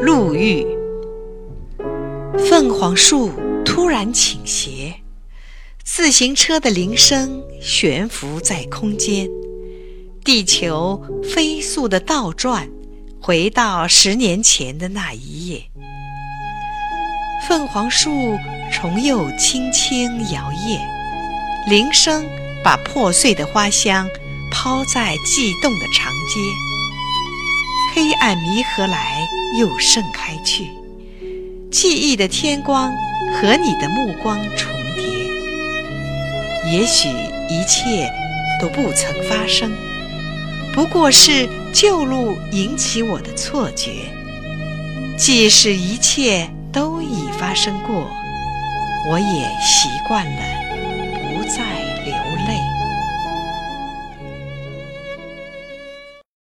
路遇。凤凰树突然倾斜，自行车的铃声悬浮在空间，地球飞速的倒转，回到十年前的那一夜。凤凰树重又轻轻摇曳，铃声把破碎的花香抛在悸动的长街。黑暗弥合来，又盛开去。记忆的天光和你的目光重叠。也许一切都不曾发生，不过是旧路引起我的错觉。即使一切都已发生过，我也习惯了，不再留。